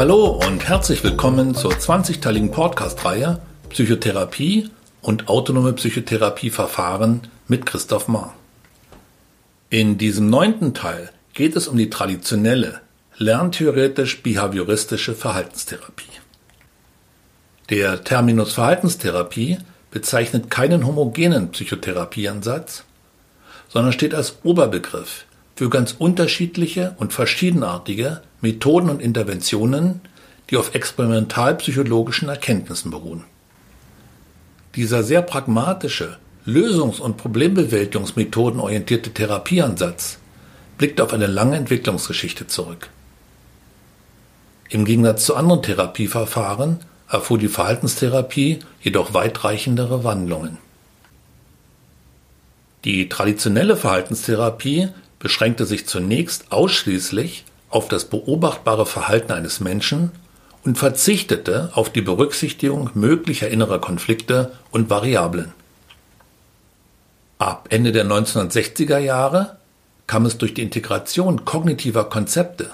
Hallo und herzlich willkommen zur 20-teiligen Podcast-Reihe Psychotherapie und autonome Psychotherapieverfahren mit Christoph Mahr. In diesem neunten Teil geht es um die traditionelle, lerntheoretisch-behavioristische Verhaltenstherapie. Der Terminus Verhaltenstherapie bezeichnet keinen homogenen Psychotherapieansatz, sondern steht als Oberbegriff für ganz unterschiedliche und verschiedenartige Methoden und Interventionen, die auf experimentalpsychologischen Erkenntnissen beruhen. Dieser sehr pragmatische, lösungs- und problembewältigungsmethodenorientierte Therapieansatz blickt auf eine lange Entwicklungsgeschichte zurück. Im Gegensatz zu anderen Therapieverfahren erfuhr die Verhaltenstherapie jedoch weitreichendere Wandlungen. Die traditionelle Verhaltenstherapie beschränkte sich zunächst ausschließlich auf das beobachtbare Verhalten eines Menschen und verzichtete auf die Berücksichtigung möglicher innerer Konflikte und Variablen. Ab Ende der 1960er Jahre kam es durch die Integration kognitiver Konzepte,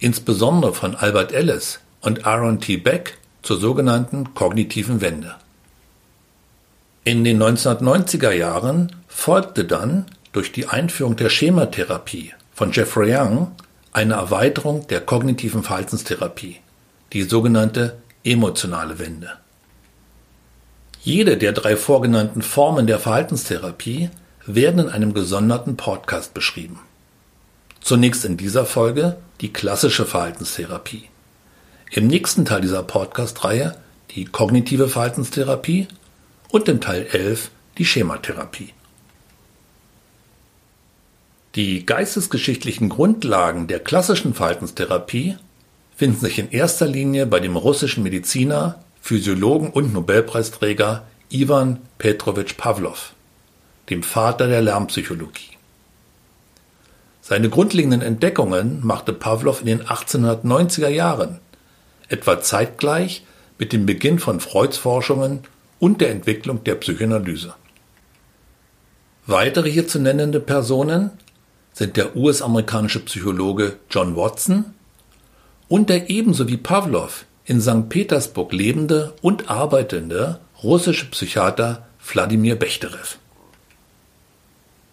insbesondere von Albert Ellis und Aaron T. Beck, zur sogenannten kognitiven Wende. In den 1990er Jahren folgte dann durch die Einführung der Schematherapie von Jeffrey Young eine Erweiterung der kognitiven Verhaltenstherapie, die sogenannte emotionale Wende. Jede der drei vorgenannten Formen der Verhaltenstherapie werden in einem gesonderten Podcast beschrieben. Zunächst in dieser Folge die klassische Verhaltenstherapie. Im nächsten Teil dieser Podcast-Reihe die kognitive Verhaltenstherapie und im Teil 11 die Schematherapie. Die geistesgeschichtlichen Grundlagen der klassischen Verhaltenstherapie finden sich in erster Linie bei dem russischen Mediziner, Physiologen und Nobelpreisträger Ivan Petrovich Pavlov, dem Vater der Lärmpsychologie. Seine grundlegenden Entdeckungen machte Pavlov in den 1890er Jahren, etwa zeitgleich mit dem Beginn von Freuds Forschungen und der Entwicklung der Psychoanalyse. Weitere hier zu nennende Personen sind der US-amerikanische Psychologe John Watson und der ebenso wie Pavlov in St. Petersburg lebende und arbeitende russische Psychiater Wladimir Bechterew.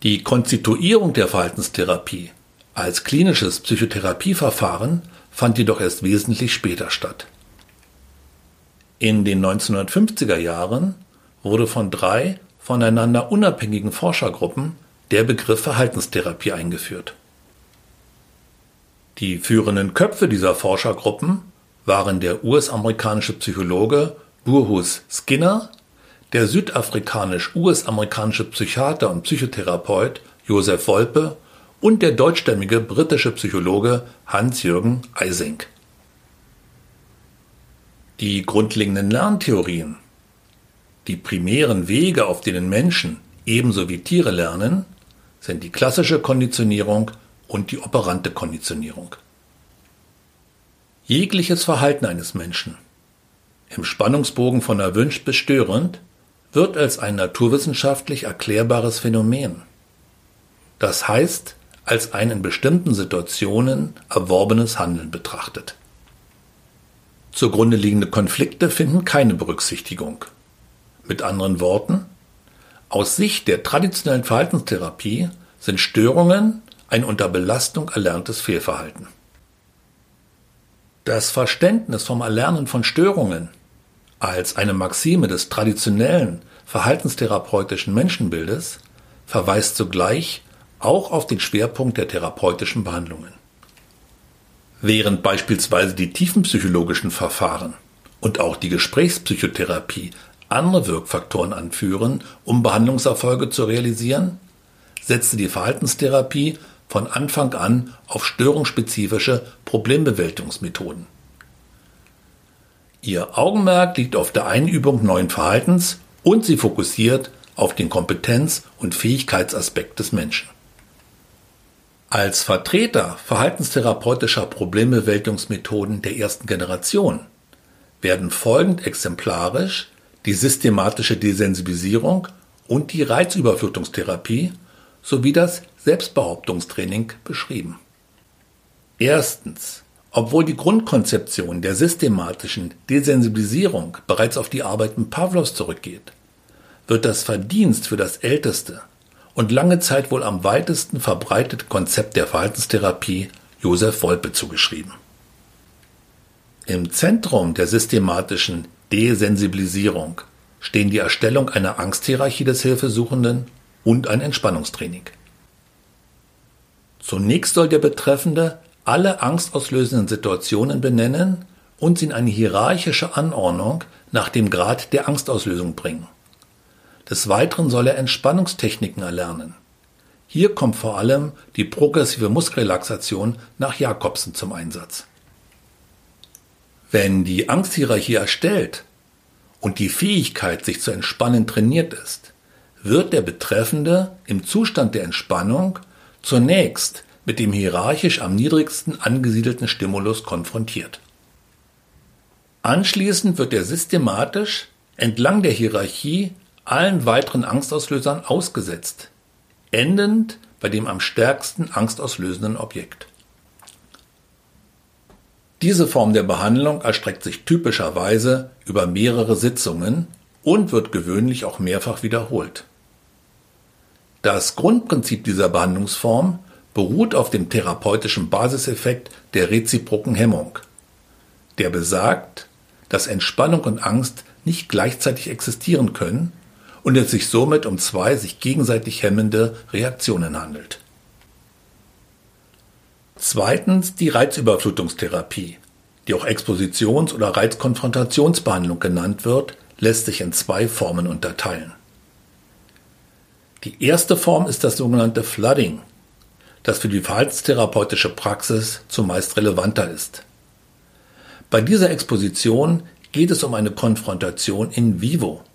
Die Konstituierung der Verhaltenstherapie als klinisches Psychotherapieverfahren fand jedoch erst wesentlich später statt. In den 1950er Jahren wurde von drei voneinander unabhängigen Forschergruppen der Begriff Verhaltenstherapie eingeführt. Die führenden Köpfe dieser Forschergruppen waren der US-amerikanische Psychologe Burhus Skinner, der südafrikanisch-US-amerikanische Psychiater und Psychotherapeut Josef Wolpe und der deutschstämmige britische Psychologe Hans-Jürgen Eising. Die grundlegenden Lerntheorien, die primären Wege, auf denen Menschen ebenso wie Tiere lernen, sind die klassische Konditionierung und die operante Konditionierung. Jegliches Verhalten eines Menschen, im Spannungsbogen von erwünscht bis störend, wird als ein naturwissenschaftlich erklärbares Phänomen. Das heißt, als ein in bestimmten Situationen erworbenes Handeln betrachtet. Zugrunde liegende Konflikte finden keine Berücksichtigung. Mit anderen Worten, aus Sicht der traditionellen Verhaltenstherapie sind Störungen ein unter Belastung erlerntes Fehlverhalten. Das Verständnis vom Erlernen von Störungen als eine Maxime des traditionellen verhaltenstherapeutischen Menschenbildes verweist zugleich auch auf den Schwerpunkt der therapeutischen Behandlungen. Während beispielsweise die tiefenpsychologischen Verfahren und auch die Gesprächspsychotherapie andere Wirkfaktoren anführen, um Behandlungserfolge zu realisieren, setzte die Verhaltenstherapie von Anfang an auf störungsspezifische Problembewältigungsmethoden. Ihr Augenmerk liegt auf der Einübung neuen Verhaltens und sie fokussiert auf den Kompetenz- und Fähigkeitsaspekt des Menschen. Als Vertreter verhaltenstherapeutischer Problembewältigungsmethoden der ersten Generation werden folgend exemplarisch die systematische Desensibilisierung und die Reizüberflutungstherapie sowie das Selbstbehauptungstraining beschrieben. Erstens Obwohl die Grundkonzeption der systematischen Desensibilisierung bereits auf die Arbeiten Pavlos zurückgeht, wird das Verdienst für das älteste und lange Zeit wohl am weitesten verbreitete Konzept der Verhaltenstherapie Josef Wolpe zugeschrieben. Im Zentrum der systematischen Desensibilisierung stehen die Erstellung einer Angsthierarchie des Hilfesuchenden und ein Entspannungstraining. Zunächst soll der Betreffende alle angstauslösenden Situationen benennen und sie in eine hierarchische Anordnung nach dem Grad der Angstauslösung bringen. Des Weiteren soll er Entspannungstechniken erlernen. Hier kommt vor allem die progressive Muskelrelaxation nach Jakobsen zum Einsatz. Wenn die Angsthierarchie erstellt und die Fähigkeit, sich zu entspannen, trainiert ist, wird der Betreffende im Zustand der Entspannung zunächst mit dem hierarchisch am niedrigsten angesiedelten Stimulus konfrontiert. Anschließend wird er systematisch entlang der Hierarchie allen weiteren Angstauslösern ausgesetzt, endend bei dem am stärksten angstauslösenden Objekt. Diese Form der Behandlung erstreckt sich typischerweise über mehrere Sitzungen und wird gewöhnlich auch mehrfach wiederholt. Das Grundprinzip dieser Behandlungsform beruht auf dem therapeutischen Basiseffekt der reziproken Hemmung, der besagt, dass Entspannung und Angst nicht gleichzeitig existieren können und es sich somit um zwei sich gegenseitig hemmende Reaktionen handelt. Zweitens die Reizüberflutungstherapie, die auch Expositions- oder Reizkonfrontationsbehandlung genannt wird, lässt sich in zwei Formen unterteilen. Die erste Form ist das sogenannte Flooding, das für die verhaltenstherapeutische Praxis zumeist relevanter ist. Bei dieser Exposition geht es um eine Konfrontation in vivo,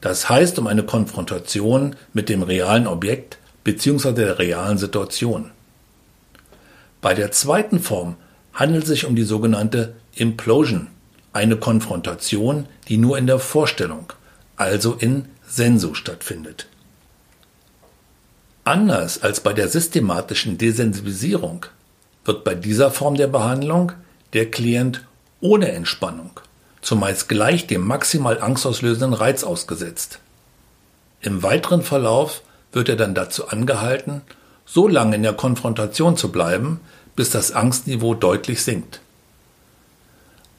das heißt um eine Konfrontation mit dem realen Objekt bzw. der realen Situation. Bei der zweiten Form handelt es sich um die sogenannte Implosion, eine Konfrontation, die nur in der Vorstellung, also in Sensu stattfindet. Anders als bei der systematischen Desensibilisierung wird bei dieser Form der Behandlung der Klient ohne Entspannung zumeist gleich dem maximal angstauslösenden Reiz ausgesetzt. Im weiteren Verlauf wird er dann dazu angehalten, so lange in der Konfrontation zu bleiben, bis das Angstniveau deutlich sinkt.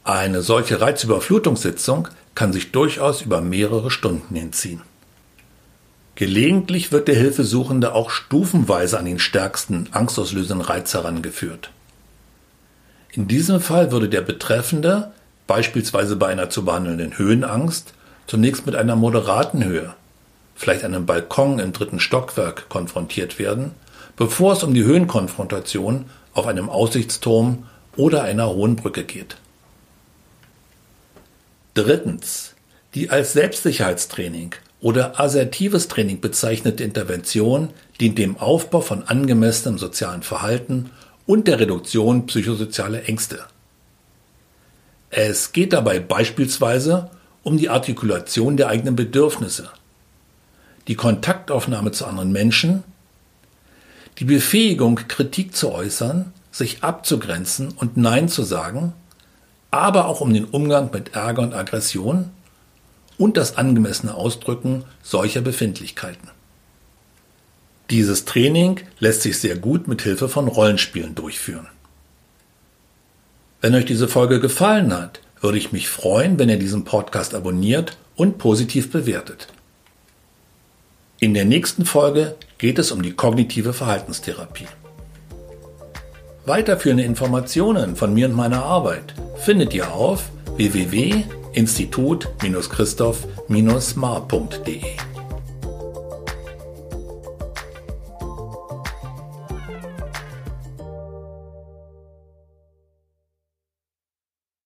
Eine solche Reizüberflutungssitzung kann sich durchaus über mehrere Stunden hinziehen. Gelegentlich wird der Hilfesuchende auch stufenweise an den stärksten angstauslösenden Reiz herangeführt. In diesem Fall würde der Betreffende beispielsweise bei einer zu behandelnden Höhenangst, zunächst mit einer moderaten Höhe, vielleicht einem Balkon im dritten Stockwerk, konfrontiert werden, bevor es um die Höhenkonfrontation auf einem Aussichtsturm oder einer hohen Brücke geht. Drittens. Die als Selbstsicherheitstraining oder assertives Training bezeichnete Intervention dient dem Aufbau von angemessenem sozialen Verhalten und der Reduktion psychosozialer Ängste. Es geht dabei beispielsweise um die Artikulation der eigenen Bedürfnisse, die Kontaktaufnahme zu anderen Menschen, die Befähigung, Kritik zu äußern, sich abzugrenzen und Nein zu sagen, aber auch um den Umgang mit Ärger und Aggression und das angemessene Ausdrücken solcher Befindlichkeiten. Dieses Training lässt sich sehr gut mit Hilfe von Rollenspielen durchführen. Wenn euch diese Folge gefallen hat, würde ich mich freuen, wenn ihr diesen Podcast abonniert und positiv bewertet. In der nächsten Folge geht es um die kognitive Verhaltenstherapie. Weiterführende Informationen von mir und meiner Arbeit findet ihr auf www.institut-christoph-mar.de.